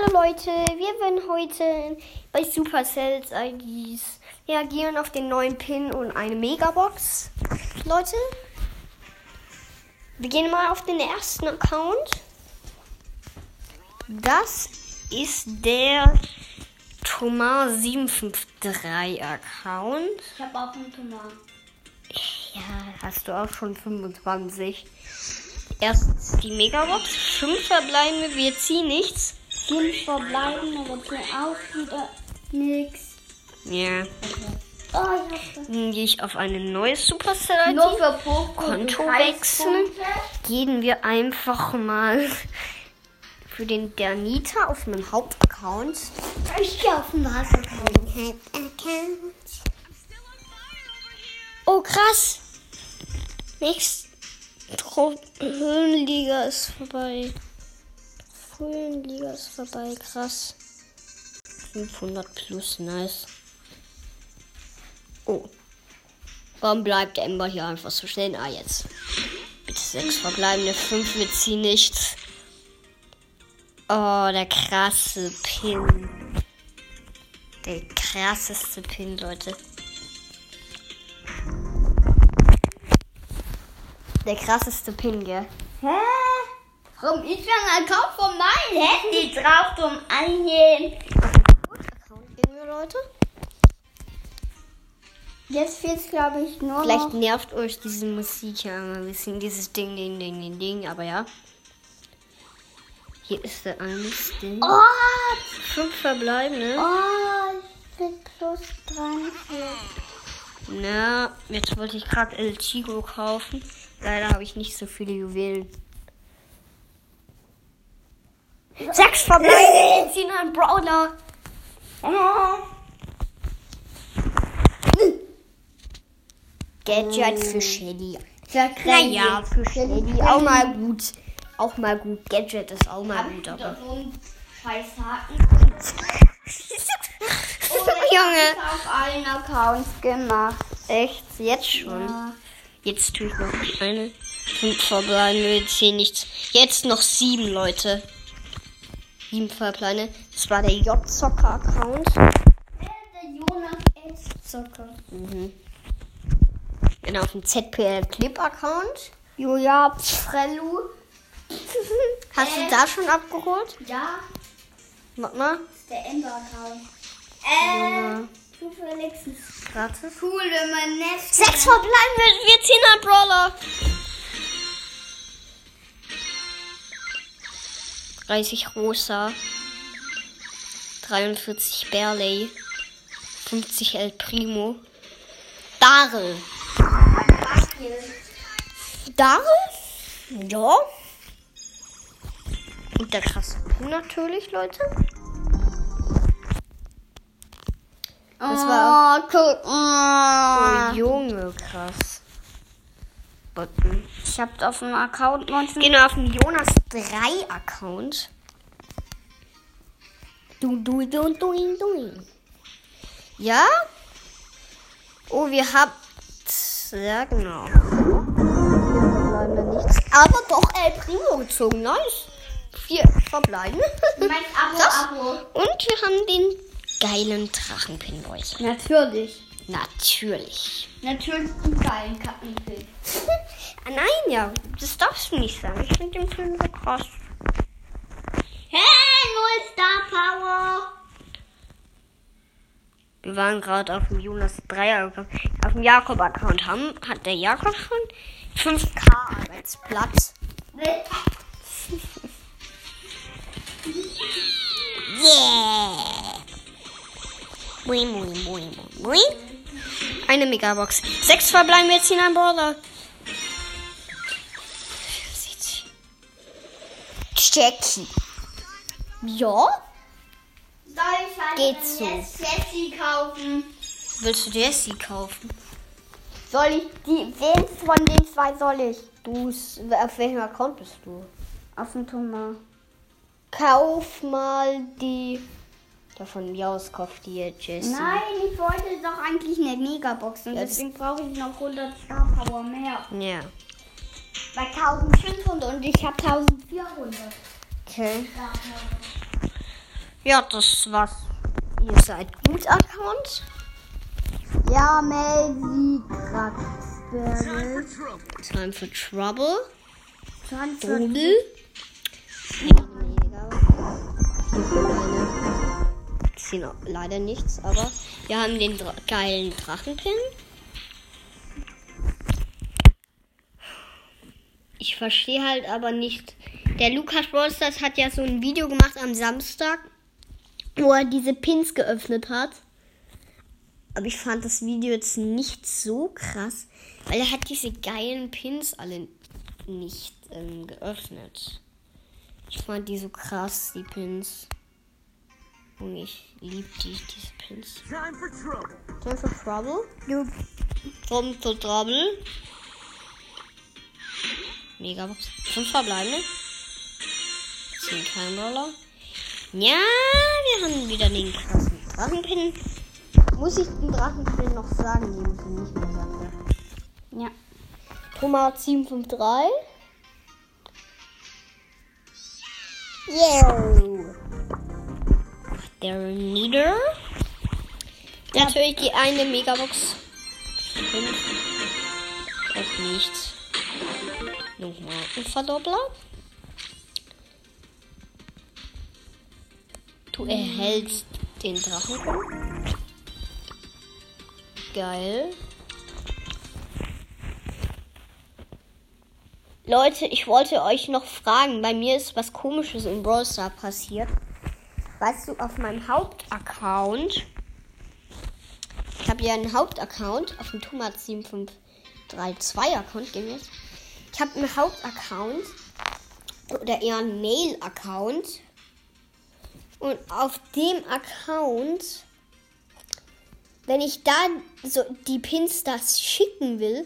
Hallo Leute, wir werden heute bei Supercells IDs reagieren auf den neuen Pin und eine Megabox. Leute, wir gehen mal auf den ersten Account. Das ist der Thomas 753 Account. Ich habe auch einen Thomas. Ja, hast du auch schon 25. Erst die Megabox, 5 verbleibende, wir ziehen nichts. Fünf verbleiben, aber ziehen auch wieder nix. Ja. Oh, Dann gehe ich auf eine neue Supercell ID. Konto wechseln. Gehen wir einfach mal für den Danita auf meinem Hauptaccount. Ich gehe auf den Wasserkreis. Oh, krass. Nächst Tro- Höhenliga ist vorbei. Höhenliga ist vorbei, krass. 500 plus, nice. Oh. Warum bleibt der Ember hier einfach so stehen? Ah, jetzt. Bitte sechs verbleibende, fünf, wir ziehen nichts. Oh, der krasse Pin. Der krasseste Pin, Leute. Der krasseste Pin, gell? Hä? Warum ist da ein Account von meinem Handy drauf zum Eingehen? Account gehen wir, Leute. Jetzt fehlt glaube ich nur Vielleicht noch. nervt euch diese Musik ja immer ein bisschen, dieses Ding, Ding, Ding, Ding, Ding, aber ja. Hier ist der eins, Ding. Oh, Fünf verbleibende. oh, ich bin plus 43. Na, jetzt wollte ich gerade El Chigo kaufen. Leider habe ich nicht so viele Juwelen. Sechs verbleibende. Ziehen einen Brawler. Oh. Gadget für Shelly. Naja, für Shelly auch mal gut. Auch mal gut. Gadget ist auch mal gut, aber. so einen scheiß Haken. Junge. auf allen Accounts gemacht. Echt? Jetzt schon? Ja. Jetzt tue ich noch eine. Fünf verbleibende, zehn nichts. Jetzt noch sieben Leute. Sieben verbleibende. Das war der J-Zocker-Account. Der Jonas S-Zocker. Mhm. Genau, auf dem ZPL-Clip-Account. Julia Frellu. Hast du Äh. da schon abgeholt? Ja, Warte mal. ist der Ember-Account. Äh, zufällig. Gratis. Cool, wenn man Nest. Sechs verbleibende, wir ziehen einen Brawler. 30 Rosa. 43 Barley. 50 El Primo. Daryl. Daryl? Ja. Und der krasse natürlich, Leute. Das war- Oh, guck Oh. Junge, krass. Button. Ich hab auf dem Account 19. Gehen wir auf den Jonas 3 Account. Du, du, du, du, du. Ja? Oh, wir habt. Ja, genau. Leider nichts. Aber doch El Primo gezogen. Nice. Vier verbleiben. Mein Abo, Das- Abo. Und wir haben den geilen Drachenpin, Leute. Natürlich. Natürlich. Natürlich einen geilen Kattenpilz. Ah, Nein, ja. Das darfst du nicht sagen. Ich finde den Film so krass. Hey, null Star Power. Wir waren gerade auf dem Jonas 3 Account. Auf dem Jakob-Account haben, hat der Jakob schon 5K Arbeitsplatz. Yeah! Mui, mui, mui, mui, mui. Eine Megabox. Sechs verbleiben jetzt in einem Brawler. Jackie. Ja? Soll ich halt Geht so. jetzt Jessie kaufen? Willst du Jessie kaufen? Soll ich die, wen von den zwei soll ich? Du, auf welchem Account bist du? Auf dem Thomas. Kauf mal die. Ja, von mir aus kauft die Jessie. Nein, ich wollte doch eigentlich eine Megabox und Jetzt- deswegen brauche ich noch 100 Star Power mehr. Ja. Bei 1500 und ich habe 1400 Okay. Ja, das war's. Ihr seid gut Account. Ja, Melly Kratzberg. Time for Trouble. Time for. Mega. Hier kommt eine. Ziehen leider nichts, aber wir haben den Dra geilen Drachenpin. Ich verstehe halt aber nicht. Der Lukas Brawlstars hat ja so ein Video gemacht am Samstag, wo er diese Pins geöffnet hat. Aber ich fand das Video jetzt nicht so krass, weil er hat diese geilen Pins alle nicht ähm, geöffnet. Ich fand die so krass, die Pins. Und ich liebe die, diese Pins. Time for trouble. Time for Trouble? Time for Trouble. Megabox. Fünf verbleibende. Ziehen kein Roller. Ja, wir haben wieder den krassen Drachenpin. Muss ich den Drachenpin noch sagen? Nee, muss ich nicht mehr sagen. Ja. Thomas 753. Yo. Der Nieder. Natürlich die eine Megabox. Fünf. Auch nichts. Nochmal ein Verdoppler. Du erhältst den Drachen. Geil. Leute, ich wollte euch noch fragen. Bei mir ist was Komisches im Brawl Star passiert. Weißt du, auf meinem Hauptaccount. Ich habe ja einen Hauptaccount auf dem Thomas 7532 Account gehen wir jetzt. Ich habe einen Hauptaccount oder eher einen Mail-Account. Und auf dem Account, wenn ich da so die Pins das schicken will,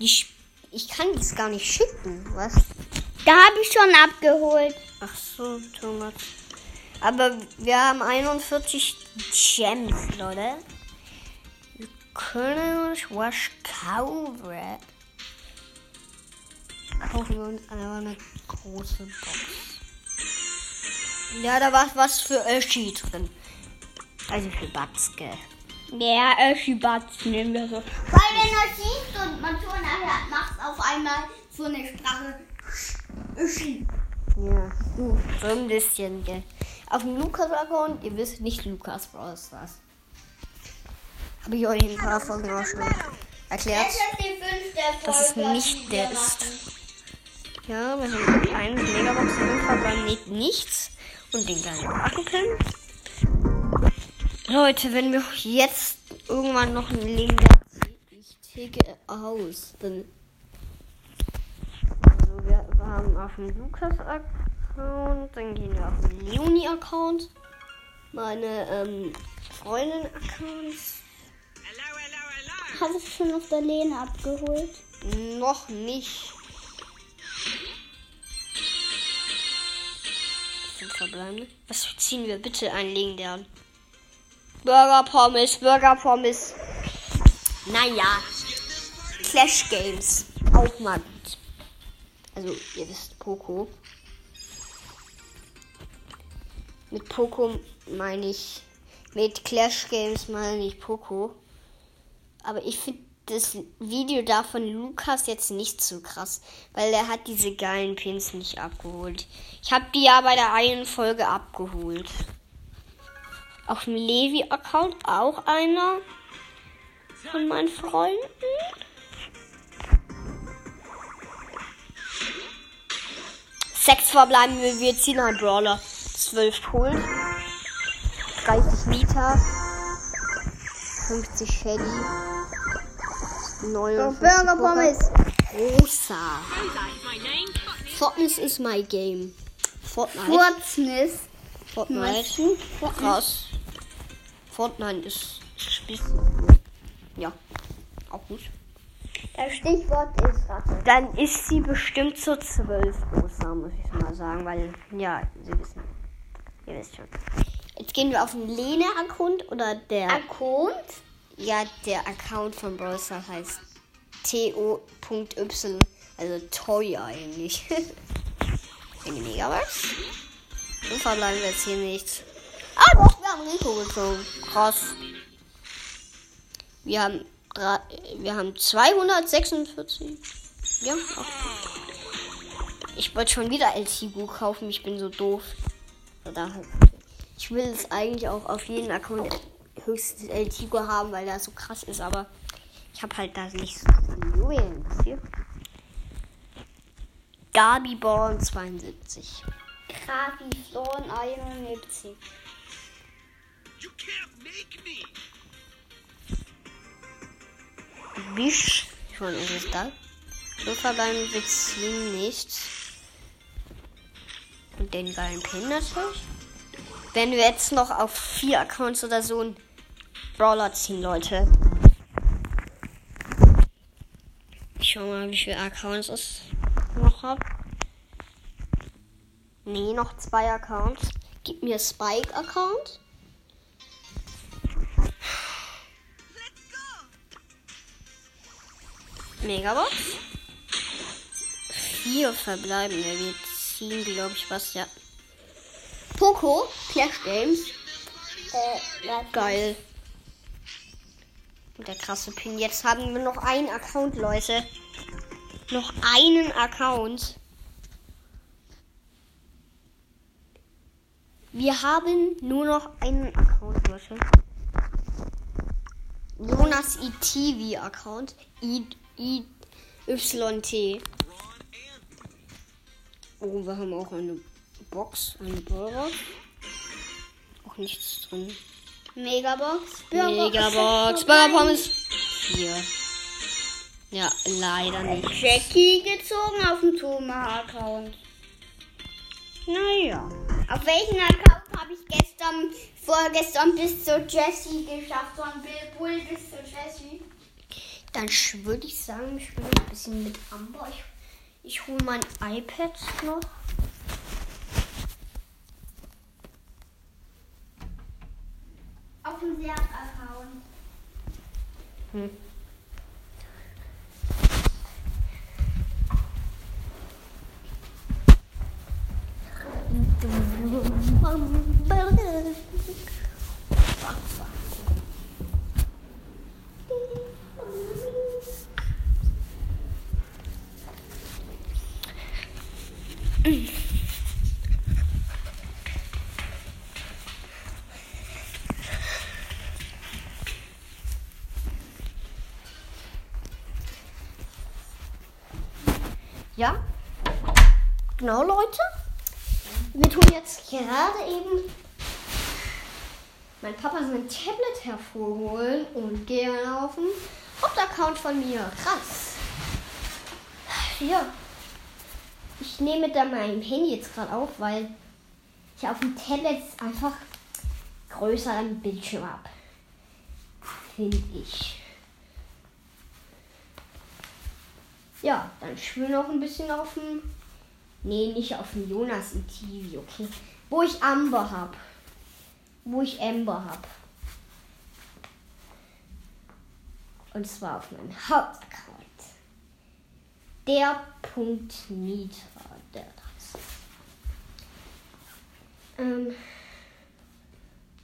die, sch- ich kann das gar nicht schicken, was? Da habe ich schon abgeholt. Ach so, Thomas. Aber wir haben 41 Gems, Leute. Wir können uns was kaufen. Kaufen wir uns einfach eine große Box. Ja, da war was für Öschi drin. Also für Batzke. Ja, Öschi-Batz nehmen wir so. Weil wenn er schießt und man schon nachher macht auf einmal so eine Sprache. Öschi. Ja, so ein bisschen, gell. Auf dem Lukas-Account, ihr wisst nicht Lukas Brawl Stars. Habe ich euch in ein paar Folgen auch schon erklärt. Das ist nicht der ist. Ja, wir haben eine Megabox im Verband nicht nichts und den kleinen Drachenpin. Leute, wenn wir jetzt irgendwann noch einen Link ich ticke aus, dann also wir haben auf dem Lukas-Account, dann gehen wir auf den Leonie-Account, meine ähm, Freundin-Accounts, Hast du schon auf der Lehne abgeholt? Noch nicht. Was ziehen wir bitte einen legendären? Burger Pommes, Burger Pommes. Naja. Clash Games. Auch mal gut. Also, ihr wisst Poco. Mit Poco meine ich. Mit Clash Games meine ich Poco. Aber ich finde das Video da von Lukas jetzt nicht so krass, weil er hat diese geilen Pins nicht abgeholt. Ich habe die ja bei der einen Folge abgeholt. Auf dem Levi-Account auch einer von meinen Freunden. Sechs verbleiben wir, wir ziehen einen Brawler. Zwölf Pult. 30 Liter. 50 Shelly. 59 Burger Pommes. Rosa. Fortnite is my game. Fortnite. Furzness. Fortnite. Krass. Fortnite ist Spiel. Ja. Auch gut. Das Stichwort ist Ratte. Dann ist sie bestimmt so 12 Rosa, muss ich mal sagen, weil, ja, Sie wissen. Ihr wisst schon. Jetzt gehen wir auf den Lene-Account oder der. Account? Ja, der Account von Brawl Stars heißt to.y, also Toy eigentlich. Eine Megabox. Und verbleiben wir jetzt hier nichts. Ah doch, wir haben Rico gezogen. Krass. Wir haben, wir haben 246. Ja, auch. Ich wollte schon wieder El Tigo kaufen. Ich bin so doof. Oder ich will es eigentlich auch auf jeden Account höchstens El Tigo haben, weil das so krass ist. Aber ich habe halt da nicht so viele Juwelen. Gabi Born 72. Grafi Florn 71. You can't make me. Bisch. Schon ist es da. Wir ziehen nichts. Und den geilen Pin natürlich. Wenn wir jetzt noch auf vier Accounts oder so einen Brawler ziehen, Leute. Ich schau mal, wie viele Accounts ich noch habe. Nee, noch zwei Accounts. Gib mir Spike-Account. Megabox. Vier verbleibende. Wir ziehen, glaube ich, was, ja. Poco, Clash Games. Äh? Geil. Der krasse Pin. Jetzt haben wir noch einen Account, Leute. Noch einen Account. Wir haben nur noch einen Account, Leute. Jonas ITV Account. I, I, YT. Oh, wir haben auch eine Box, eine Ballbox. Auch nichts drin. Megabox. Megabox, Burger Pommes. Hier. Ja, leider nicht. Jackie gezogen auf dem Thomas-Account. Naja. Auf welchen Account habe ich gestern, vorgestern bis zu Jessie geschafft? Von Bill Bull bis zu Jessie. Dann würde ich sagen, ich spiele ein bisschen mit Amber. Ich, ich hole mein iPad noch. Auf dem Seat-Account. Hm. Ja. Genau, Leute. Wir tun jetzt gerade eben mein Papa sein Tablet hervorholen und gehen auf den Hauptaccount von mir. Krass. Ja. Ich nehme da mein Handy jetzt gerade auf, weil ich auf dem Tablet einfach größer am Bildschirm habe. Finde ich. Ja, dann wir noch ein bisschen auf dem. Nee, nicht auf dem Jonas im TV, okay. Wo ich Amber hab. Wo ich Amber hab. Und zwar auf meinem Hauptaccount. Der Punkt Mieter. Der. Ähm.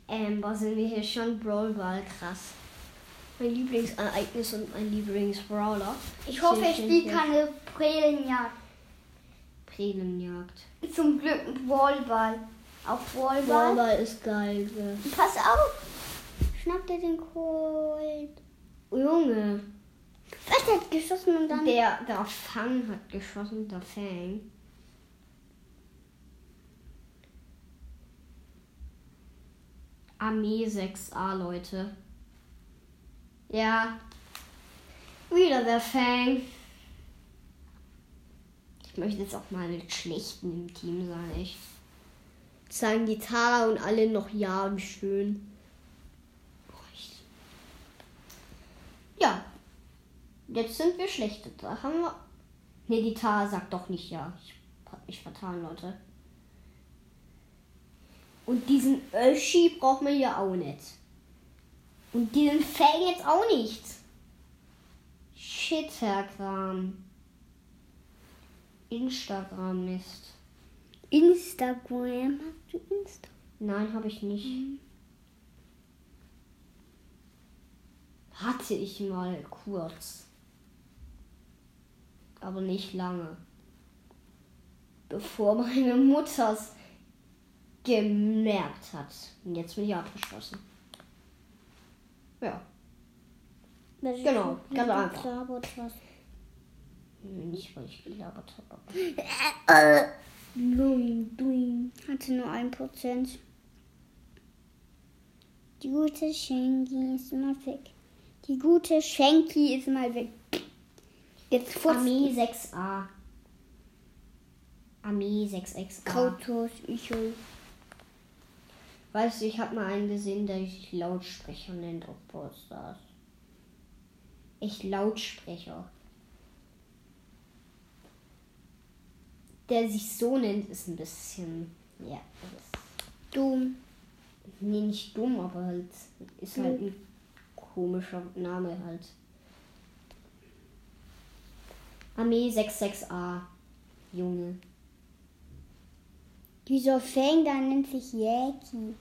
Amber sind wir hier schon Brawl krass. Mein Lieblingsereignis und mein Lieblingsbrawler. Ich hoffe, ich spiele keine Prälenjagd. Prälenjagd. Zum Glück ein Wallball. Auf Wallball. Brawler ist geil. Pass auf. Schnapp dir den Colt. Junge. Was der hat geschossen und dann. Der, der Fang hat geschossen, der Fang. Armee 6a, Leute. Ja. Wieder der Fang. Ich möchte jetzt auch mal mit Schlechten im Team sein, echt. Sagen die Tara und alle noch ja und schön. Ich- Ja, Jetzt sind wir schlechte. Da haben wir. Ne, die Tara sagt doch nicht ja. Ich hab mich vertan, Leute. Und diesen Öschi braucht man ja auch nicht. Und diesen Fang jetzt auch nicht. Shittergram. Instagram Mist. Instagram. Hast du Insta? Nein, habe ich nicht. Hatte ich mal kurz. Aber nicht lange. Bevor meine Mutter es gemerkt hat. Und jetzt bin ich abgeschlossen. Ja. Genau, ganz einfach. Gelabert hast. Nicht, weil ich gelabert habe. Doing, doing. Hatte nur ein Prozent. Die gute Schenki ist mal weg. Die gute Schenki ist mal weg. Jetzt Armee 6a. Armee 6xa. Kautos, ich hol. Weißt du, ich habe mal einen gesehen, der sich Lautsprecher nennt auf Brawl Stars. Echt Lautsprecher. Der sich so nennt, ist ein bisschen. Ja, das ist. Dumm. Nee, nicht dumm, aber halt. Ist halt ein komischer Name halt. Armee 66a. Junge. Dieser Fang da nennt sich Yaki.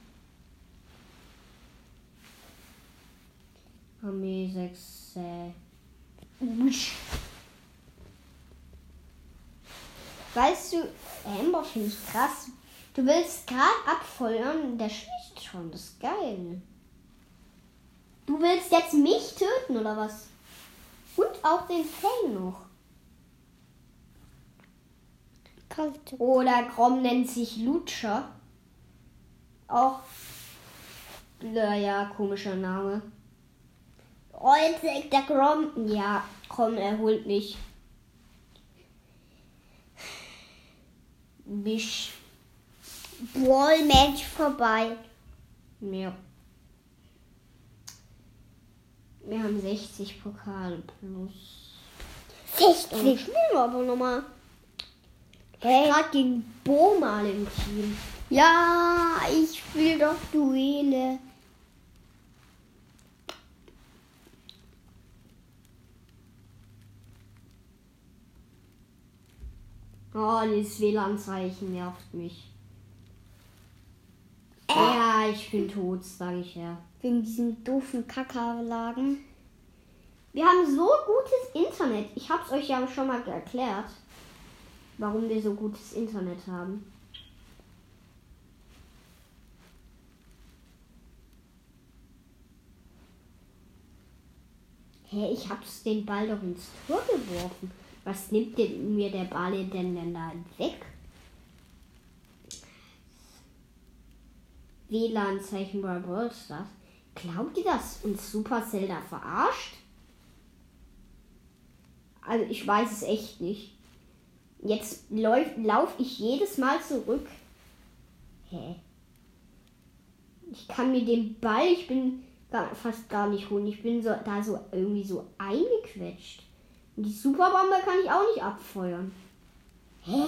Armee 6. Äh, Weißt du, Amber finde ich krass. Du willst gerade abfeuern, der schießt schon. Das ist geil. Du willst jetzt mich töten oder was? Und auch den Fang noch. Kautos. Oder Grom nennt sich Lutscher. Auch. Naja, komischer Name. Sagt der Grom. Ja, komm, er holt mich. Mich. Ball-Match vorbei. Ja. Wir haben 60 Pokale plus. 60. Spielen wir aber nochmal. Hey. Gerade gegen Bo mal im Team. Ja, ich will doch Duelle. Oh, dieses WLAN-Zeichen nervt mich. Ja, ich bin tot, sage ich ja. Wegen diesen doofen Kackerlagen. Wir haben so gutes Internet. Ich hab's euch ja schon mal erklärt, warum wir so gutes Internet haben. Hä, ich hab's den Ball doch ins Tor geworfen. Was nimmt denn mir der Ball denn denn da weg? WLAN-Zeichen bei Brawl Stars. Glaubt ihr, dass uns Supercell da verarscht? Also ich weiß es echt nicht. Jetzt laufe ich jedes Mal zurück. Hä? Ich kann mir den Ball, ich bin gar, fast gar nicht holen. Ich bin so, da so irgendwie so eingequetscht. Und die Superbombe kann ich auch nicht abfeuern. Hä?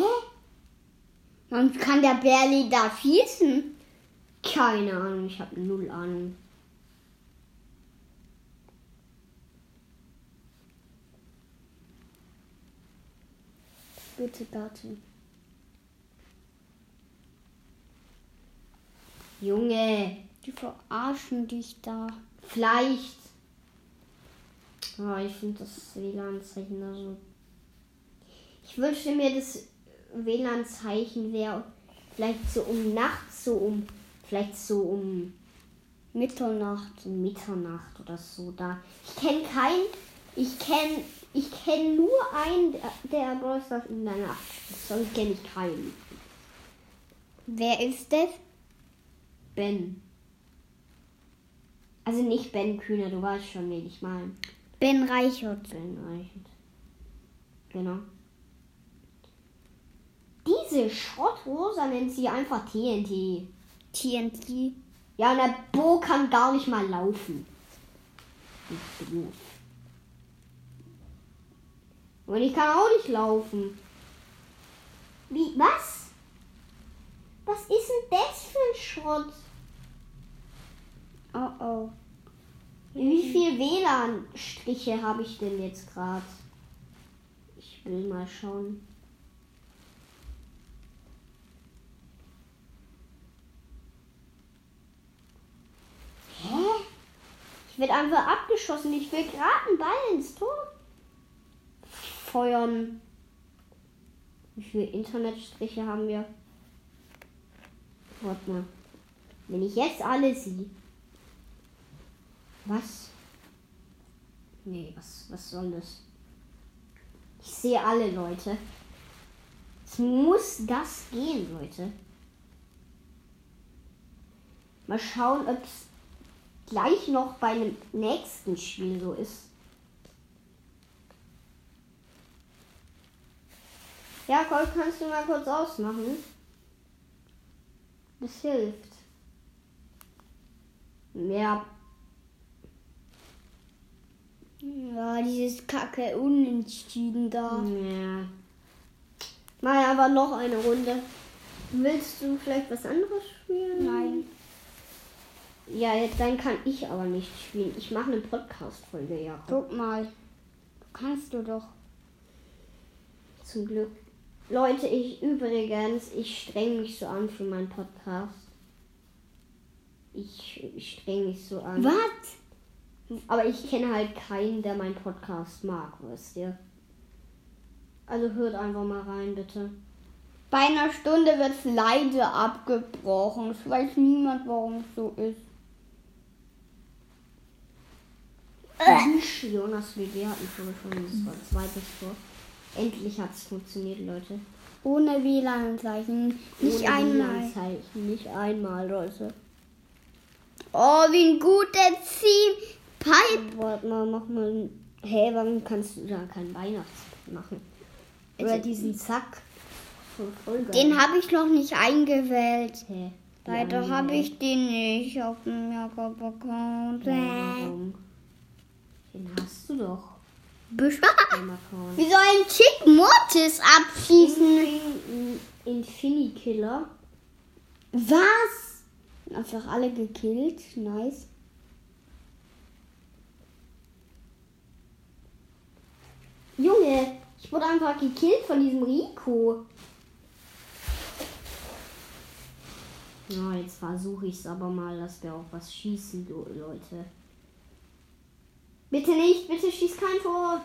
Man kann der Berli da schießen. Keine Ahnung, ich habe null Ahnung. Bitte, Garten. Junge, Die verarschen dich da. vielleicht. Oh, ich finde das WLAN-Zeichen da so. Ich wünschte mir, das WLAN-Zeichen wäre vielleicht so um nachts, so um, vielleicht so um Mitternacht. Mitternacht oder so da. Ich kenne keinen, ich kenne, ich kenne nur einen, der- Brawl Stars in der Nacht. Sonst kenne ich keinen. Wer ist das? Ben. Also nicht Ben Kühner, du weißt schon, wen ich meine. Ben Reichert. Ben Reichert. Genau. Diese Schrottrosa nennt sie einfach TNT. TNT. Ja, und der Bo kann gar nicht mal laufen. Doof. Und ich kann auch nicht laufen. Wie, was? Was ist denn das für ein Schrott? Oh oh. Wie viel WLAN-Striche habe ich denn jetzt gerade? Ich will mal schauen. Hä? Ich werde einfach abgeschossen. Ich will gerade einen Ball ins Tor feuern. Wie viele Internetstriche haben wir? Warte mal. Wenn ich jetzt alle sehe. Was? Nee, was, was soll das? Ich sehe alle Leute. Es muss das gehen, Leute. Mal schauen, ob es gleich noch bei einem nächsten Spiel so ist. Ja, Cole, kannst du mal kurz ausmachen? Das hilft. Ja. Ja, dieses kacke Unentschieden da. Ja. Mal aber noch eine Runde. Willst du vielleicht was anderes spielen? Nein. Ja, jetzt dann kann ich aber nicht spielen. Ich mache eine Podcast-Folge, ja. Guck mal. Kannst du doch. Zum Glück. Leute, ich übrigens, ich streng mich so an für meinen Podcast. Ich, ich streng mich so an. Was? Aber ich kenne halt keinen, der meinen Podcast mag, wisst ihr. Also hört einfach mal rein, bitte. Bei einer Stunde wird leider abgebrochen. Es weiß niemand, warum es so ist. Äh. Jonas WD hat Tor schon. Das war das zweite Tor. Endlich hat es funktioniert, Leute. Ohne WLAN-Zeichen. Nicht Ohne einmal. WLAN-Zeichen. Nicht einmal, Leute. Oh, wie ein guter Team. Warte mal, mach mal. Hä, warum kannst du da kein Weihnachtsmann machen? Oder Also- diesen Folge. Den habe ich noch nicht eingewählt. Hä? Leider Ja, habe ich den nicht auf dem Jakob-Account. Den hast du doch. Besch- Im Account. Wie soll ein Chick Mortis abschießen? Infin- Infinikiller. Was? Einfach alle gekillt. Nice. Junge, ich wurde einfach gekillt von diesem Rico. Ja, jetzt versuche ich es aber mal, dass wir auch was schießen, du Leute. Bitte nicht, bitte schieß kein Tor.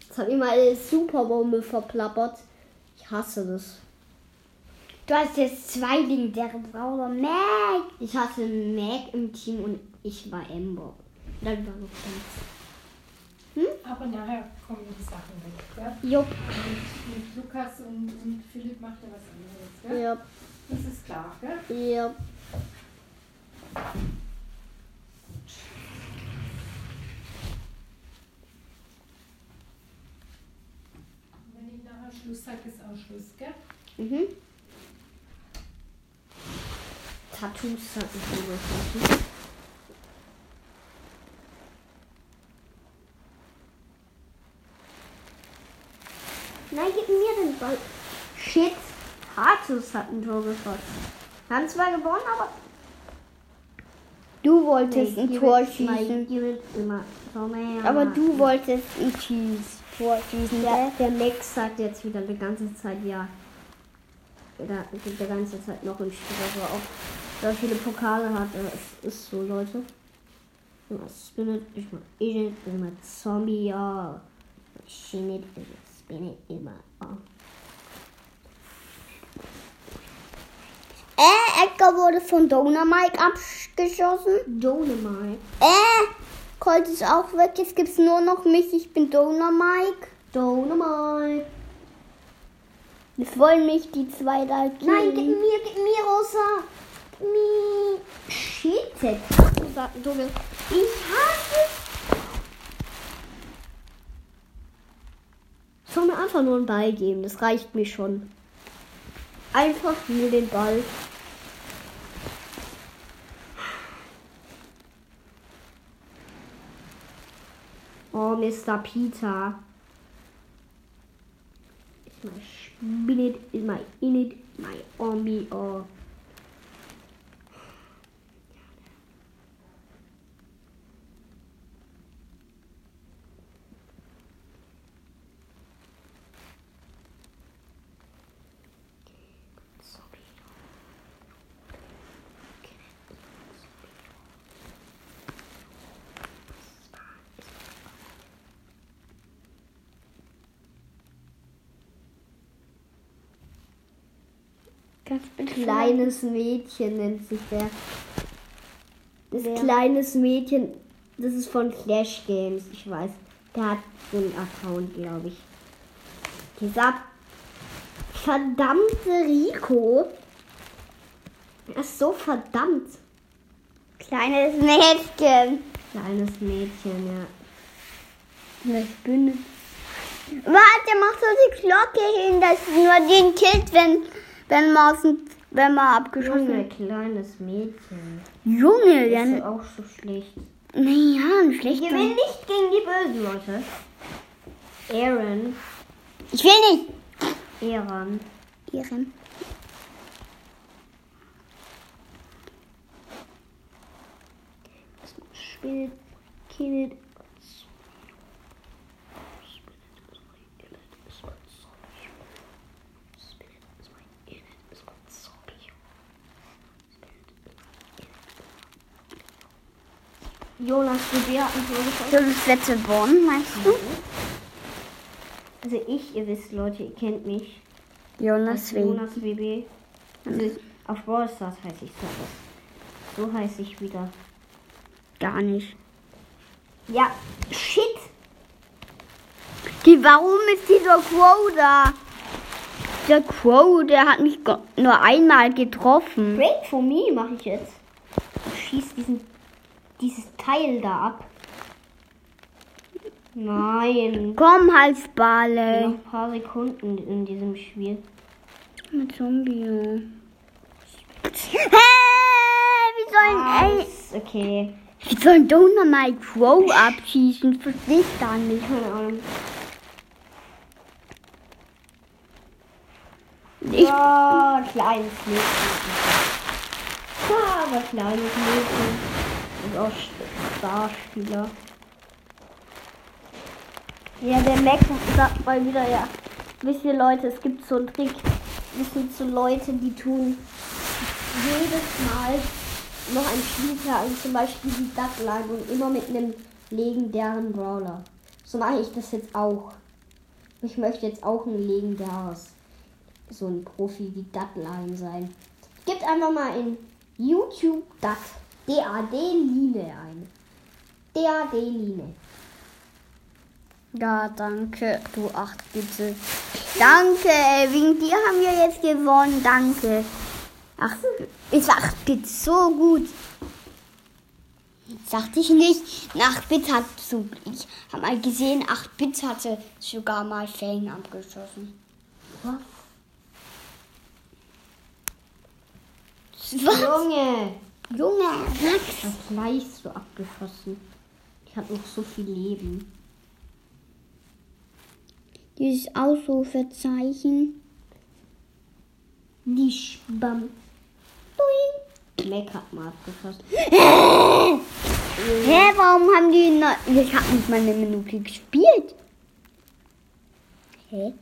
Jetzt habe ich mal eine Superbombe verplappert. Ich hasse das. Du hast jetzt zwei legendäre Brawler. Mac. Ich hatte Mac im Team und ich war Ember. Dann war noch ganz. Aber nachher kommen die Sachen weg. Gell? Jupp. Und mit Lukas und, und Philipp macht er was anderes. Gell? Ja, Das ist klar. Gell? ja. Wenn ich nachher Schluss sage, ist auch Schluss. Gell? Mhm. Tattoos hat mich Nein, gib mir den Ball. Shit. Tattoos hat ein Tor geschossen. Wir haben zwar gewonnen, aber. Du wolltest Nee, ein Tor schießen. So, mehr. Aber du wolltest ein Cheese Tor schießen. Der, der Max sagt jetzt wieder die ganze Zeit ja. Der gibt die ganze Zeit noch im Spiel, dass er auch sehr viele Pokale hat. Es ist so, Leute. Immer Spinnet, ich mal Agent, immer Zombie, ja. Spinnet, Spinnet, immer. Äh, Edgar wurde von Dynamite abgeschossen. Dynamite. Äh, Colt ist auch weg. Jetzt gibt's nur noch mich. Ich bin Dynamite. Dynamite. Jetzt wollen mich die zwei da killen. Nein, gib mir, gib mir, Rosa. Gib mir. Shit. Ich hasse Soll mir einfach nur einen Ball geben, das reicht mir schon. Einfach nur den Ball. Oh, Mr. Peter. Is my spirit, is my in it, my army, oh. Kleines Mädchen nennt sich der. Das kleines Mädchen, das ist von Clash Games, ich weiß. Der hat so einen Account, glaube ich. Dieser verdammte Rico. Er ist so verdammt. Kleines Mädchen. Kleines Mädchen, ja. Das bin Warte, mach so die Glocke hin, dass nur den killt, wenn, wenn man, aus dem- wenn man abgeschossen Junge, kleines Mädchen. Junge, Das dann. ist auch so schlecht. Naja, ein Ich schlechter. gewinne nicht gegen die bösen Leute. Aaron. Ich will nicht. Aaron. Ihren. Spielt Kill. Jonas Gewehr hat mich so das letzte Bonn, meinst du? Also ich, ihr wisst Leute, ihr kennt mich. Jonas wegen. Jonas BB. Also auf Brawl Stars heiße ich so. So heiße ich wieder. Gar nicht. Ja, shit. Die, warum ist dieser Crow da? Der Crow, der hat mich nur einmal getroffen. Break for me mache ich jetzt. Ich schieß diesen, dieses Teil da ab. Nein. Komm, Noch Halsbale. ein paar Sekunden in diesem Spiel. Mit Zombie. Hä? Wie sollen, ey, Aus. Okay. wie sollen Donner mal Crow abschießen? Verstehe ich gar nicht. Keine Ahnung. Ich, Ja, kleines Mädchen. Aber kleines Mädchen. Und auch St- Starspieler. Ja, der Mac sagt mal wieder, ja. Wisst ihr Leute, es gibt so einen Trick. Es gibt so Leute, die tun jedes Mal noch ein Spieltag, zum Beispiel die Duckline und immer mit einem legendären Brawler. So mache ich das jetzt auch. Ich möchte jetzt auch ein legendäres so ein Profi wie Datline sein. Gebt einfach mal in YouTube Dat DAD Line ein. DAD Line. ja, danke, du acht bitte. Danke, ey, wegen dir haben wir jetzt gewonnen. Danke. Ach, ist 8 Bit so gut. Sagte ich nicht. Nach Bit hat so. Ich habe mal gesehen, 8 Bit hatte sogar mal Fang abgeschossen. Was? Was? Junge! Junge, Max. Was gleich so abgeschossen? Ich habe noch so viel Leben. Dieses Ausrufezeichen. Bam. Doing. Mac hat mal abgeschossen. Hä, warum haben die. Ne ich habe nicht mal eine Minute gespielt. Hä?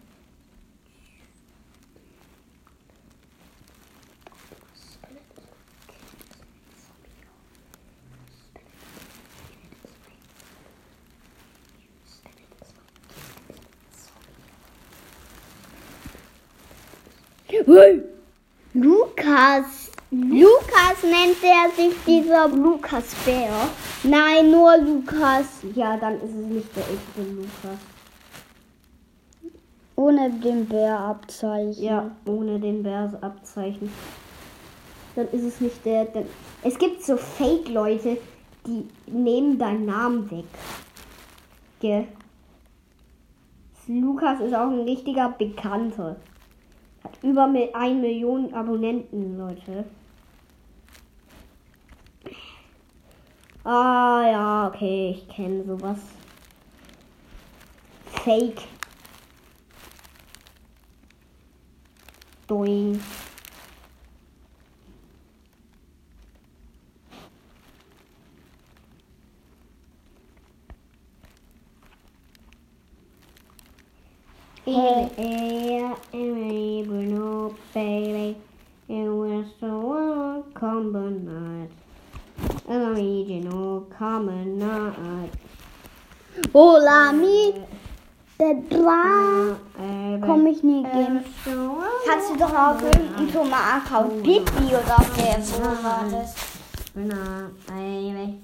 Lukas. Lukas nennt er sich dieser Lukas Bär. Nein, nur Lukas. Ja, dann ist es nicht der echte Lukas. Ohne den Bärabzeichen. Ja, ohne den Bärsabzeichen. Dann ist es nicht der. Denn es gibt so Fake-Leute, die nehmen deinen Namen weg. Gell? Lukas ist auch ein richtiger Bekannter. Über Mi- 1 Million Abonnenten, Leute. Ah ja, okay, ich kenne sowas. Fake. Doing. Hey, hey, hey, Bruno, baby, and we're so welcome night. Original common night. Hola, mi. Der Bra komme ich nie gehen. Kannst du doch auf irgendeinem Tomaten Bibi oder auf der wo war das? Winner, baby.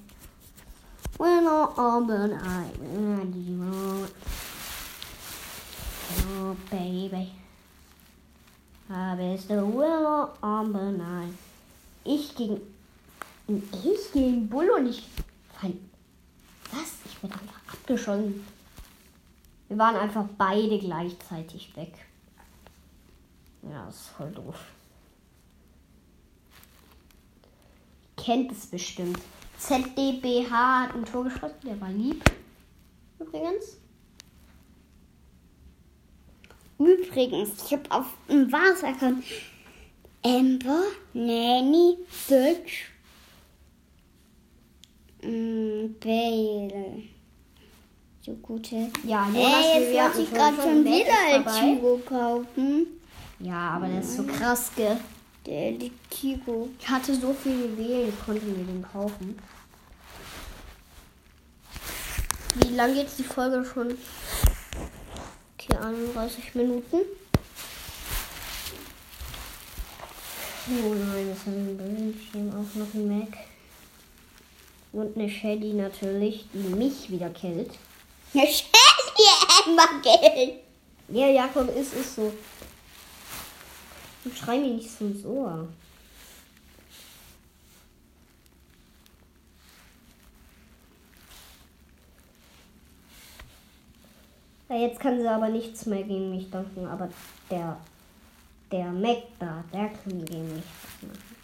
Winner, open eye. Winner, die Welt. Oh, baby. I bist du Winner, open eye. Ich gegen. Ich gegen Bull und ich. Was? Ich bin einfach abgeschossen. Wir waren einfach beide gleichzeitig weg. Ja, ist voll doof. Kennt es bestimmt. ZDBH hat ein Tor geschossen, der war lieb. Übrigens. Übrigens, ich habe auf dem Wasser Amber, Nanny, Search, mm, Bale. So gute. Ja, Ey, Jonas jetzt Vivian wollte ich gerade schon wieder. Chigo kaufen. Ja, aber der ist so krass, gell? Der Chigo. Ich hatte so viel Juwelen, ich konnte mir den kaufen. Wie lang geht die Folge schon? Okay, 31 Minuten. Oh nein, das ist ein Bildschirm, auch noch ein Mac. Und eine Shady natürlich, die mich wieder killt. Ja, stell dir Amber Geld. Ja, Jakob, ist es so. Und schrei mir nicht so ins Ohr. Ja, jetzt kann sie aber nichts mehr gegen mich danken, aber der, der Mac da, der kann gegen mich machen.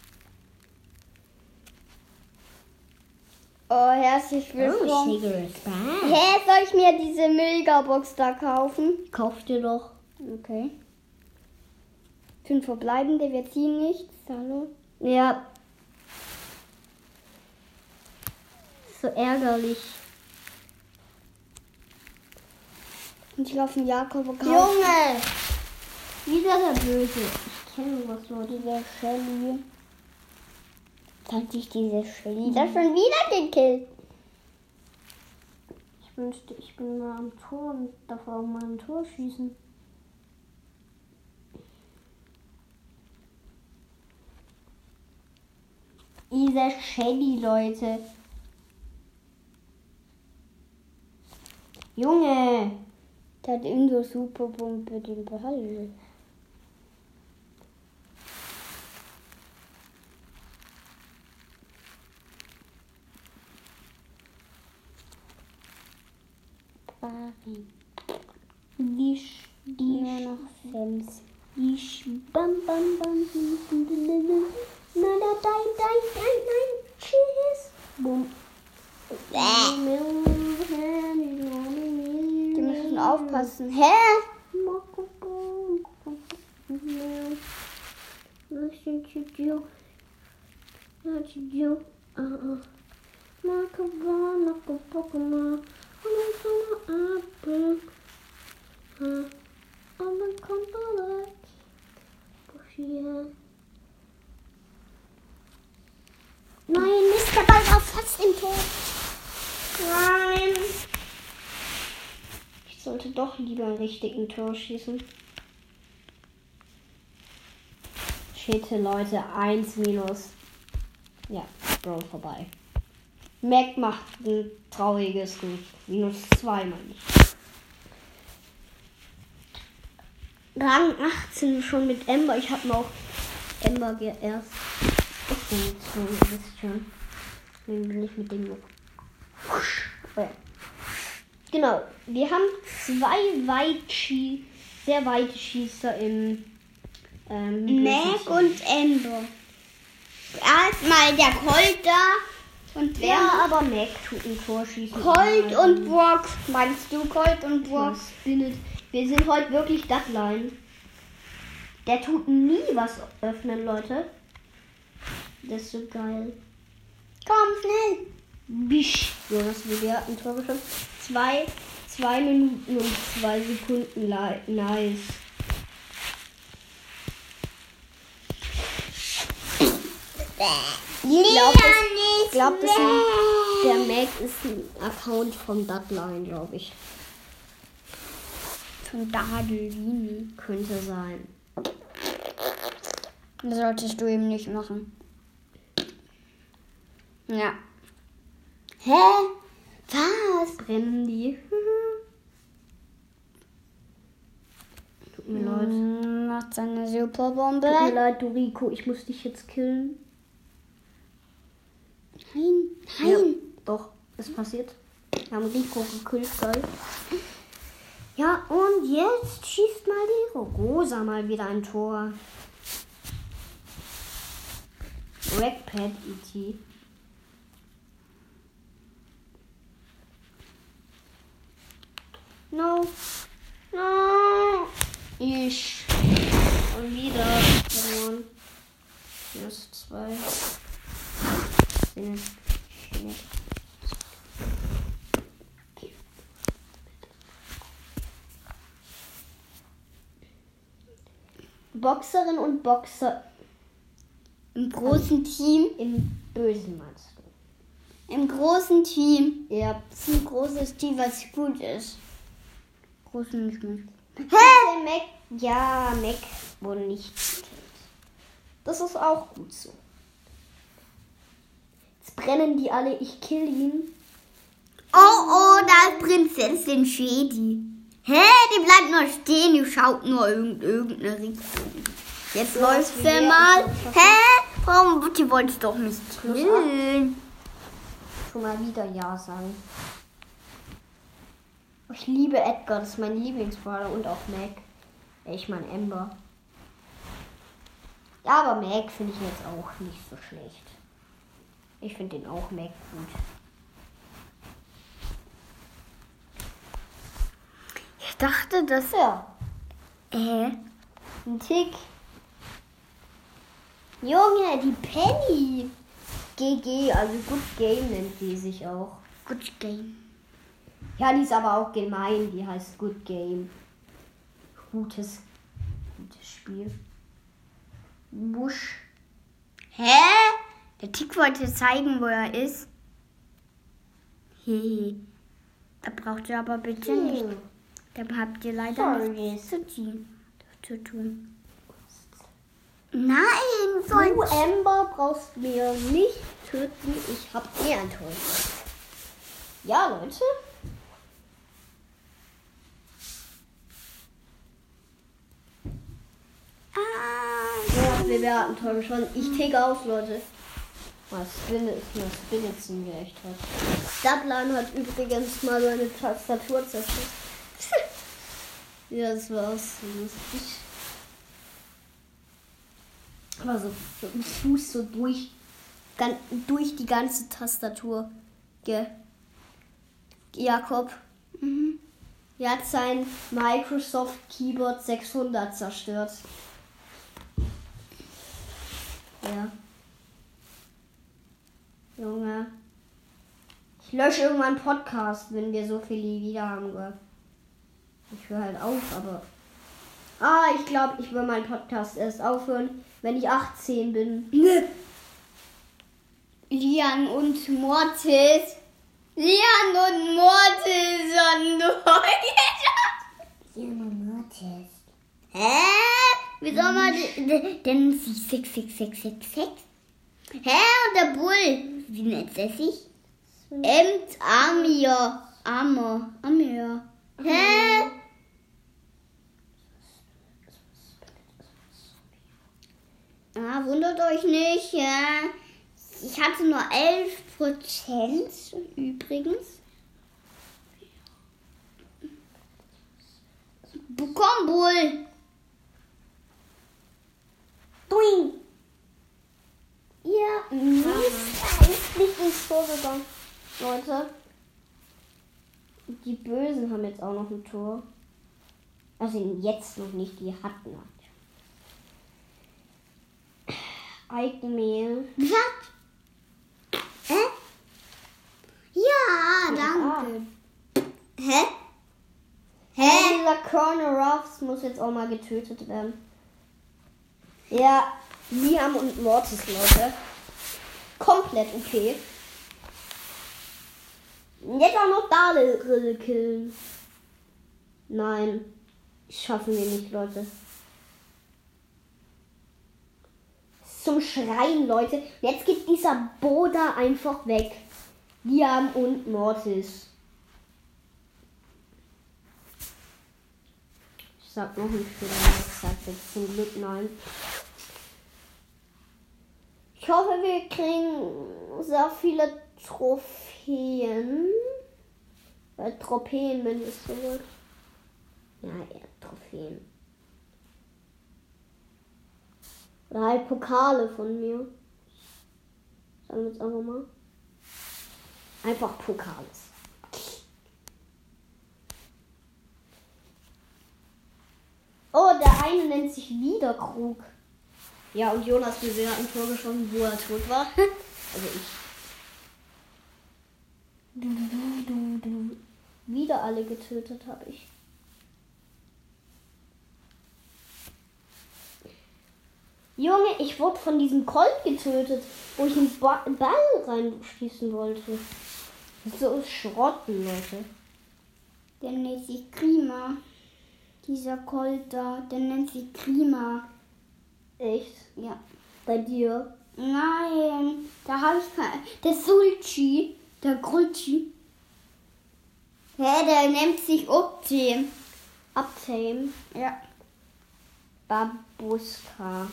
Oh, herzlich Oh, willkommen. Back. Hä, soll ich mir diese Megabox da kaufen? Kauf dir doch. Okay. Fünf verbleibende, wir ziehen nichts. Hallo? Ja. So ärgerlich. Und ich laufe Jakob und kaufe Junge! Wieder der Böse. Ich kenne was Leute. diese Shelly. Zeigt sich diese Shelly. Das schon wieder gekillt. Ich wünschte, ich bin mal am Tor und darf auch mal ein Tor schießen. Diese Shelly, Leute. Junge! Der hat so Superpumpe den. Barin. Wisch, Nur noch Fems. wisch, bam, bam, bam. Na, na, dein, dein, dein, dein. Tschüss. Bum. Die müssen aufpassen. Hä? Listen to you. Not to you. Uh-uh. Nakaba, nakapokama. Anakana apple. Uh, Anakana Bushia. Nein, Mist, der Ball war fast im Tor. Nein. Ich sollte doch lieber ein richtigen Tor schießen. Schitte, Leute, 1 minus. Ja, Bro vorbei. Mac macht ein trauriges. Minus 2 meine ich. Rang 18 schon mit Ember. Ich habe noch Ember ge- erst. Ich bin schon, ihr wisst schon. Bin ich mit dem noch. Oh ja. Genau, wir haben zwei Weitschie sehr weite Schießer im ähm, Mac und Ember. Erstmal der Colt da. Und wer? Ja, aber Mac tut ein Tor schießen. Colt und Brock. Meinst du Colt und Brock? Wir sind heute wirklich Duckline. Der tut nie was öffnen, Leute. Das ist so geil. Komm, schnell. Bisch. Jonas Willier hat ein Tor geschossen. Zwei, zwei Minuten und zwei Sekunden. Nice. Ich glaub, das- glaube, das ist der Mac ist ein Account vom Duckline, glaube ich. Von Dadelini. Könnte sein. Das solltest du eben nicht machen. Ja. Hä? Was? Brennen die. Tut mir leid. Hm, Macht seine Tut mir Superbombe. leid, Doriko, ich muss dich jetzt killen. Nein, Ja, nein. doch, es passiert. Wir haben Rico gekillt, geil. Ja, und jetzt schießt mal die Rosa mal wieder ein Tor. Rackpad E.T. No. No. Ich. Und wieder verloren. Minus zwei. Bin schlecht. Boxerin und Boxer Im großen Team. im Bösen meinst? Im großen Team. Ja. Ist ein großes Team, was gut ist. Nicht mehr. Hä? Mac, ja, Mac wurde nicht getötet. Das ist auch gut so. Jetzt brennen die alle, ich kill ihn. Oh, oh, da ist Prinzessin Shady. Hä? Die bleibt nur stehen, die schaut nur irgend, irgendeine Richtung. Jetzt Ja, läuft sie mal. Hä? Warum? Die wollte ich doch nicht killen. Schon mal wieder Ja sagen. Ich liebe Edgar, das ist mein Lieblingsbrawler und auch Mac. Ich meine Amber. Ja, aber Mac finde ich jetzt auch nicht so schlecht. Ich finde den auch Mac gut. Ich dachte, dass Ja, Äh? ein Tick. Junge, die Penny. GG, also Good Game nennt die sich auch. Good Game. Ja, die ist aber auch gemein. Die heißt Good Game. Gutes, gutes Spiel. Busch. Hä? Der Tick wollte zeigen, wo er ist. Hehe. Da braucht ihr aber bitte nicht. Hm. Dann habt ihr leider Sorry. nichts zu tun. Zu tun. Nein, Du, sonst. Amber, brauchst mir nicht töten. Ich hab eh ein Tor. Ja, Leute. Ah, Ja, wir werden toll schon. Ich tick aus, Leute. Was Spin ist mir Spin ziemlich echt hat. Dubline hat übrigens mal meine Tastatur zerstört. ja, das war's. So lustig. Aber so mit dem Fuß so durch, gan, durch die ganze Tastatur. Ge Jakob. Mhm. Er hat sein Microsoft Keyboard 600 zerstört. Ja. Junge. Ich lösche irgendwann einen Podcast, wenn wir so viele wieder haben. gell? Ich höre halt auf, aber. Ah, ich glaube, ich will meinen Podcast erst aufhören, wenn ich 18 bin. Lian und Mortis. Lian und Mortis und Hä? Wie soll man de- denn sie 66666? Hä? Und der Bull? Wie nennt er sich? Emt Amir. Amor. Amir. Hä? Ah, wundert euch nicht, ja. Ich hatte nur 11% übrigens. Komm, Bull. Doing! Ja, Mist, er ist nicht ins Tor gegangen. Leute. Die Bösen haben jetzt auch noch ein Tor. Also jetzt noch nicht, die hatten halt. Eigenmehl. Was? Hä? Ja, danke. Hä? Hä? Dieser Colonel Ruffs muss jetzt auch mal getötet werden. Ja, Liam und Mortis, Leute. Komplett okay. Jetzt auch noch Daryl killen. Nein. Schaffen wir nicht, Leute. Zum Schreien, Leute. Jetzt geht dieser Boda einfach weg. Liam und Mortis. Ich sag noch nicht aber ich sag jetzt zum Glück nein. Ich hoffe, wir kriegen sehr viele Trophäen. Äh, Trophäen, wenn es so wird. Ja, eher Trophäen. Oder halt Pokale von mir. Sagen wir jetzt einfach mal. Einfach Pokales. Oh, der eine nennt sich Wiederkrug. Ja, und Jonas Bewehr hat ein Tor geschossen, wo er tot war. also ich. Du, du, du, du. Wieder alle getötet habe ich. Junge, ich wurde von diesem Colt getötet, wo ich einen ba Ball reinschießen wollte. So ist Schrotten, Leute. Der nennt sich Klima. Dieser Colt da, der nennt sich Klima. Echt? Ja. Bei dir? Nein, da habe ich kein. Der Sulci, der Grulci. Hä, der nennt sich Optim. Uptame. Ja. Babuska.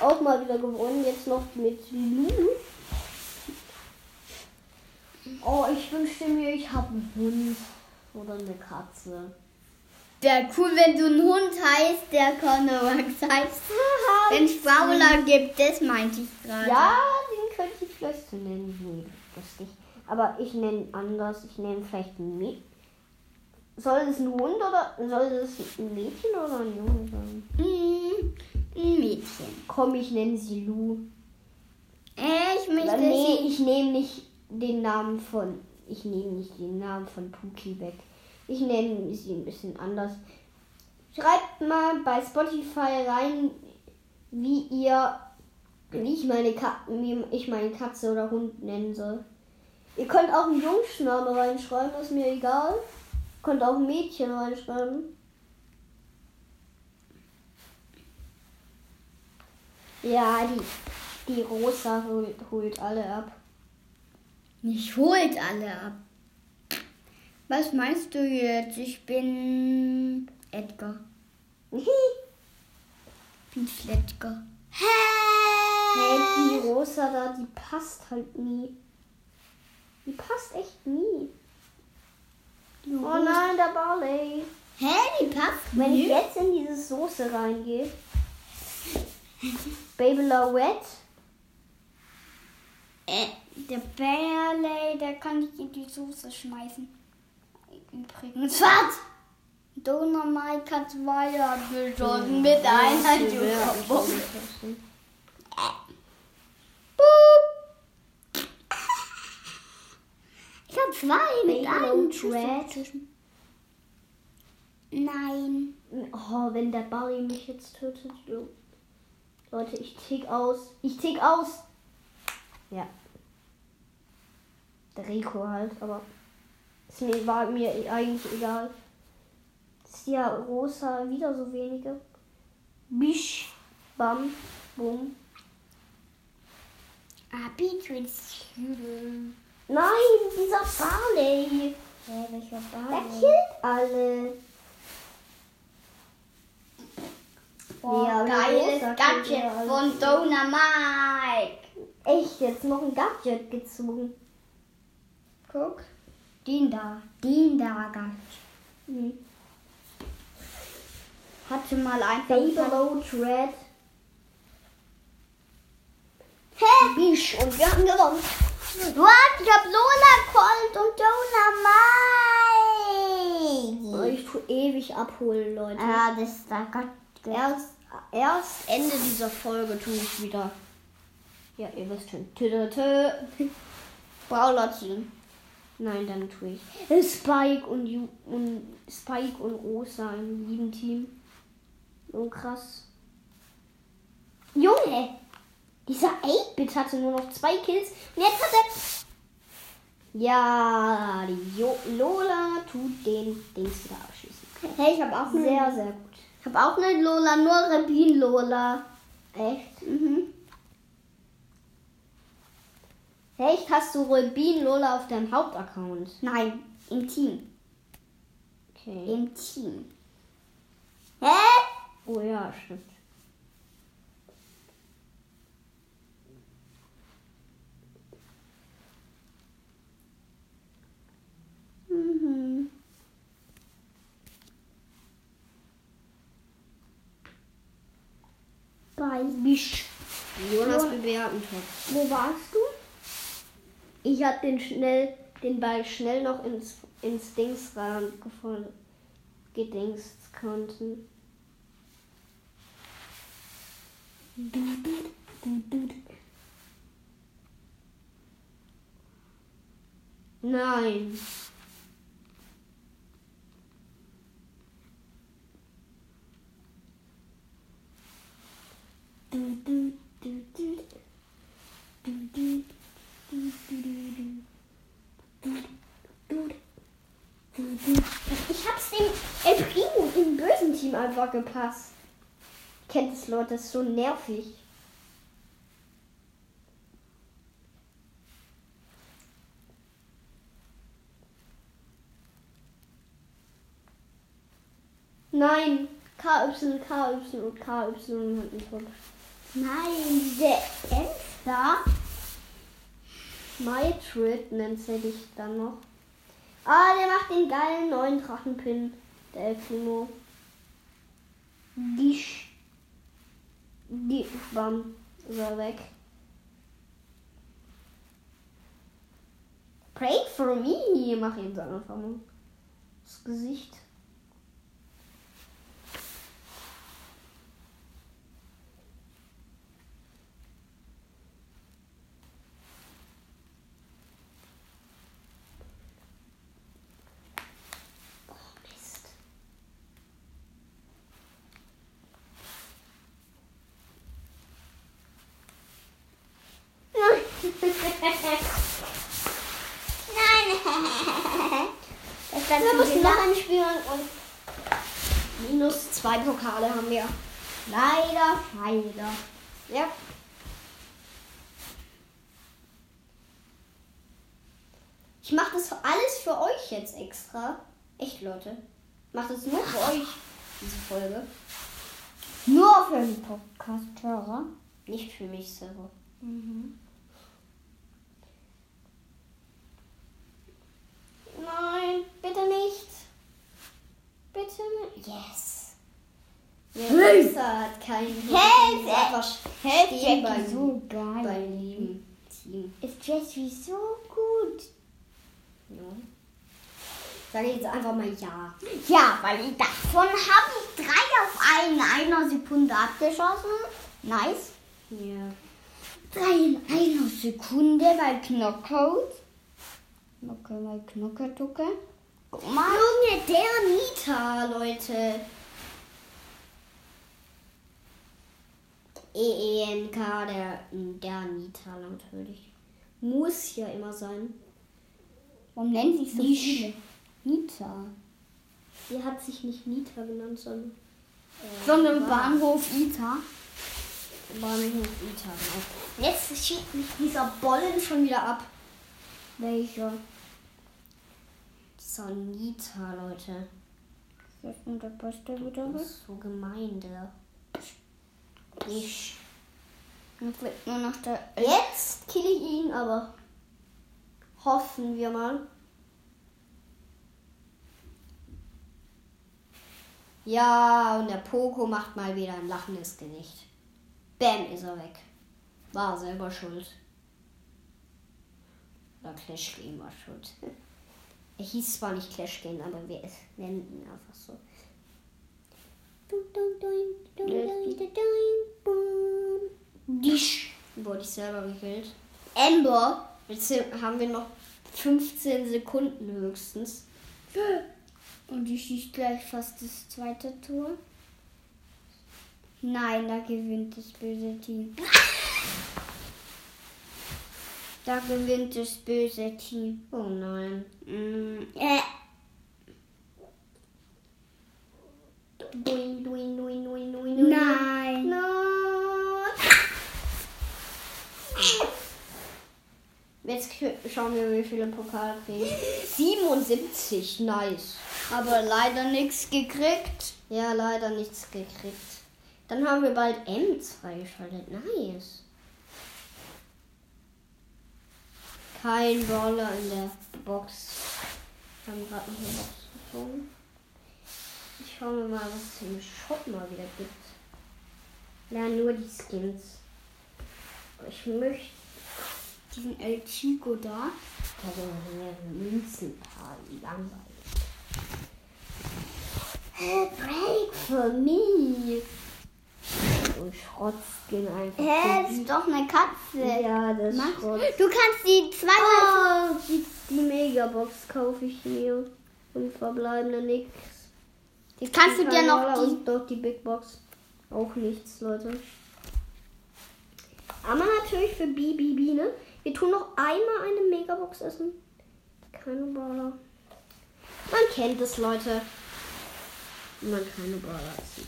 Auch mal wieder gewonnen, jetzt noch mit Lu. Oh, ich wünschte mir, ich habe einen Hund oder eine Katze. Wäre cool, wenn du einen Hund heißt, der Connorax heißt. Wenn es Paula gibt, das meinte ich gerade. Ja, den könnte ich vielleicht so nennen. Nee, lustig. Aber ich nenne anders. Ich nenne vielleicht Mädchen. Soll es ein Hund oder soll es ein Mädchen oder ein Junge sein? Mm, ein Mädchen. Komm, ich nenne sie Lu. Äh, ich möchte nee, ich nehme nicht den Namen von. Ich nehme nicht den Namen von Puki weg. Ich nenne sie ein bisschen anders. Schreibt mal bei Spotify rein, wie ihr, wie ich meine, Ka wie ich meine Katze oder Hund nennen soll. Ihr könnt auch einen Jungsname reinschreiben, ist mir egal. Könnt auch ein Mädchen reinschreiben. Ja, die, die Rosa holt, holt alle ab. Mich holt alle ab. Was meinst du jetzt? Ich bin Edgar. Bin Fletcher. Hey, die Rosa da, die passt halt nie. Die passt echt nie. Oh nein, der Barley. Hä, die passt Wenn ich nicht. jetzt in diese Soße reingehe. Baby Lowette. Äh, der Barley, der kann ich in die Soße schmeißen. Übrigens. Was? Dynamite hat zwei geschossen mit einer Jukabombe. Ich hab zwei mit einem Dread. Nein. Oh, wenn der Barley mich jetzt tötet. Leute, ich tick aus. Ich tick aus. Ja. Der Rico halt, aber ist mir, war mir eigentlich egal. Ist ja rosa wieder so wenige. Bisch, bam, bum. Abiturschüler. Nein, dieser Barley. Hä, welcher Der Barley? killt alle. Boah, Ja, geiles Gadget ja von Dynamite. Echt, jetzt noch ein Gadget gezogen. Guck. Den da. Den da Gadget. Hm. Hatte mal einfach... Baby Dread. Hä? Bisch und wir haben gewonnen. Was? Ich hab Lola Colt und Dynamite. Oh, ich tu ewig abholen, Leute. Ja, das ist da Gott. Erst, erst Ende dieser Folge tue ich wieder. Ja, ihr wisst schon. Tö, tö, tö. Brawler ziehen. Nein, dann tue ich. Spike und, Ju und Spike und Rosa im lieben Team. So krass. Junge! Dieser 8-Bit hatte nur noch zwei Kills. Und jetzt hat er. Ja, die jo Lola tut den Dings wieder abschießen. Hey, ich habe auch eine. Sehr, sehr gut. Ich habe auch eine Lola, nur Rubin Lola. Echt? Mhm. Echt? Hast du Rubin Lola auf deinem Hauptaccount? Nein, im Team. Okay. Im Team. Hä? Oh ja, stimmt. Mhm. Bei Bisch. Jonas Jo- bewerten. Wo warst du? Ich hab den schnell, den Ball schnell noch ins, ins Dings gefunden. Gedingst konnten. Nein. Ich hab's dem El Primo im bösen Team einfach gepasst. Kennt es Leute, das ist so nervig. Nein, KY, KY und KY hat verpasst. Nein, der Elster. Mytrid nennt sie dich dann noch. Ah, der macht den geilen neuen Drachenpin, der El Primo. Die, Sch die, bam, er weg. Pray for me, mach so einfach mal. Das Gesicht. Oh, Mist. Nein. Das Wir hat müssen schon noch gesagt. ein Spiel und minus zwei Pokale haben wir. Leider. Ja. Ich mache das alles für euch jetzt extra. Echt, Leute. Mach das nur für euch, diese Folge. Nur für den Podcast-Hörer. Nicht für mich selber. Nein, bitte nicht. Bitte nicht. Yes. Ja. Lisa hat keinen Hey, einfach Hey, stehen beim, so geil. beim lieben Team. Ist Jessie so gut? Ja. Sag jetzt einfach mal ja. Ja, weil ich davon habe ich drei auf einen einer Sekunde abgeschossen. Nice. Ja. Drei in einer Sekunde bei Knockout. Knocke mal Knocke, Tucke. Guck mal. Junge, der Nita, Leute. EENK, der, der Nita natürlich. Muss ja immer sein. Warum nennen sich so Nisch. viele? Nita. Die hat sich nicht Nita genannt, sondern äh, Sondern Bahnhof Ita. Bahnhof Ita. Genau. Jetzt schiebt mich dieser Bollen schon wieder ab. Welcher? Dieser Nita, Leute. Das ist der Beste wieder weg. ist so gemein, Ich. Dann fehlt nur noch der. Jetzt kill ich ihn, aber hoffen wir mal. Ja, und der Poco macht mal wieder ein lachendes Gesicht. Bam, ist er weg. War selber schuld. Oder Clash Game war schuld. Er hieß zwar nicht Clash Game, aber wir nennen ihn einfach so. Disch wurde ich selber gekillt. Amber. Jetzt haben wir noch 15 Sekunden höchstens. Und die schießt gleich fast das zweite Tor. Nein, da gewinnt das böse Team. Da gewinnt das böse Team. Oh nein. Mm, äh. Duin, duin, duin, duin, duin. Nein. Nein. Jetzt schauen wir, wie viele Pokal kriegen. 77, nice. Aber leider nichts gekriegt. Ja, leider nichts gekriegt. Dann haben wir bald Ems freigeschaltet. Nice. Kein Brawler in der Box. Wir haben gerade noch eine Box gezogen. Ich schaue mir mal, was es im Shop mal wieder gibt. Ja, nur die Skins. Ich möchte Diesen El Chico da. da sind mehrere Münzen paar langweilig. Break for me. Und Schrottskin einfach. Hä, das ist doch eine Katze. Ja, das Mach. Schrott. Du kannst die zweimal. Oh, die, die Megabox kaufe ich mir. Und verbleibende nix. Die Kannst du dir noch die- Und doch die Big Box. Auch nichts, Leute. Aber natürlich für BBB, ne? Wir tun noch einmal eine Megabox essen. Keine Brawler. Man kennt es, Leute. Wenn man keine Brawler sieht.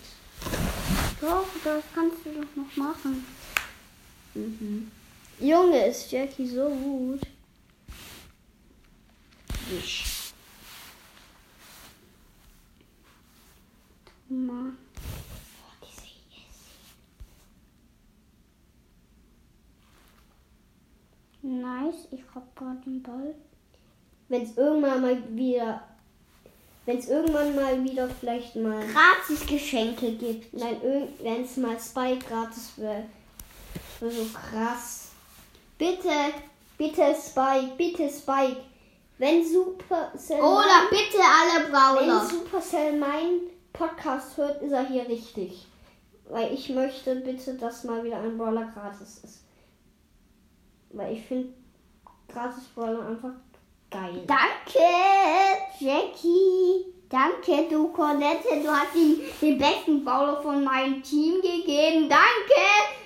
Doch, das kannst du doch noch machen. Mhm. Junge, ist Jackie so gut. Wisch. Mal. Nice, ich hab gerade den Ball. Wenn es irgendwann mal wieder. Wenn es irgendwann mal wieder vielleicht mal. Gratis Geschenke gibt. Nein, wenn es mal Spike gratis wäre. Das wäre so krass. Bitte, bitte Spike, bitte Spike. Wenn Supercell. Oder bitte alle Wenn Brawler. Supercell meinen Podcast hört, ist er hier richtig. Weil ich möchte bitte, dass mal wieder ein Brawler gratis ist. Weil ich finde gratis Brawler einfach geil. Danke, Jackie. Danke, du Cornette. Du hast ihm den besten Brawler von meinem Team gegeben. Danke.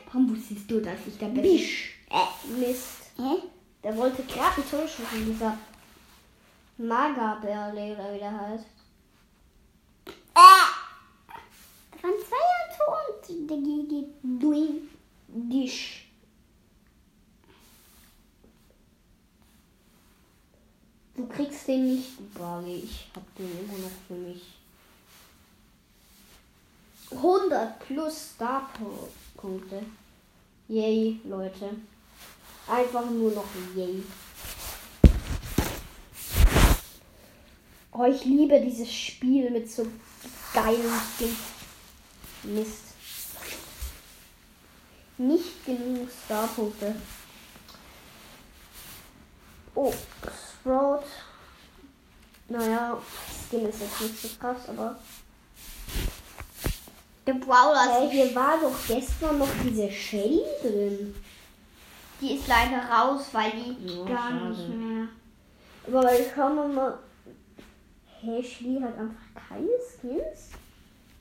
Warum wusstest du, dass ich der beste... Bisch. Äh, Mist. hä? Der wollte gerade ein Tor schießen, dieser Magabärle oder wie der heißt. Äh. Waren zwei und der GG. Duin. Disch. Du kriegst den nicht, Barley. Ich hab den immer noch für mich. 100 plus Star-Punkte. Yay, Leute. Einfach nur noch yay. Oh, ich liebe dieses Spiel mit so geilen Skins. Mist. Nicht genug Starpunkte. Oh, Sprout. Naja, Skin ist jetzt nicht so krass, aber. Der Brawler Hey, ist hier war doch gestern noch diese Shelly drin. Die ist leider raus, weil die Ja, gar schade. nicht mehr. Aber ich schau mal. Hey, Shelly hat einfach keine Skins.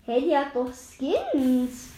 Hey, die hat doch Skins.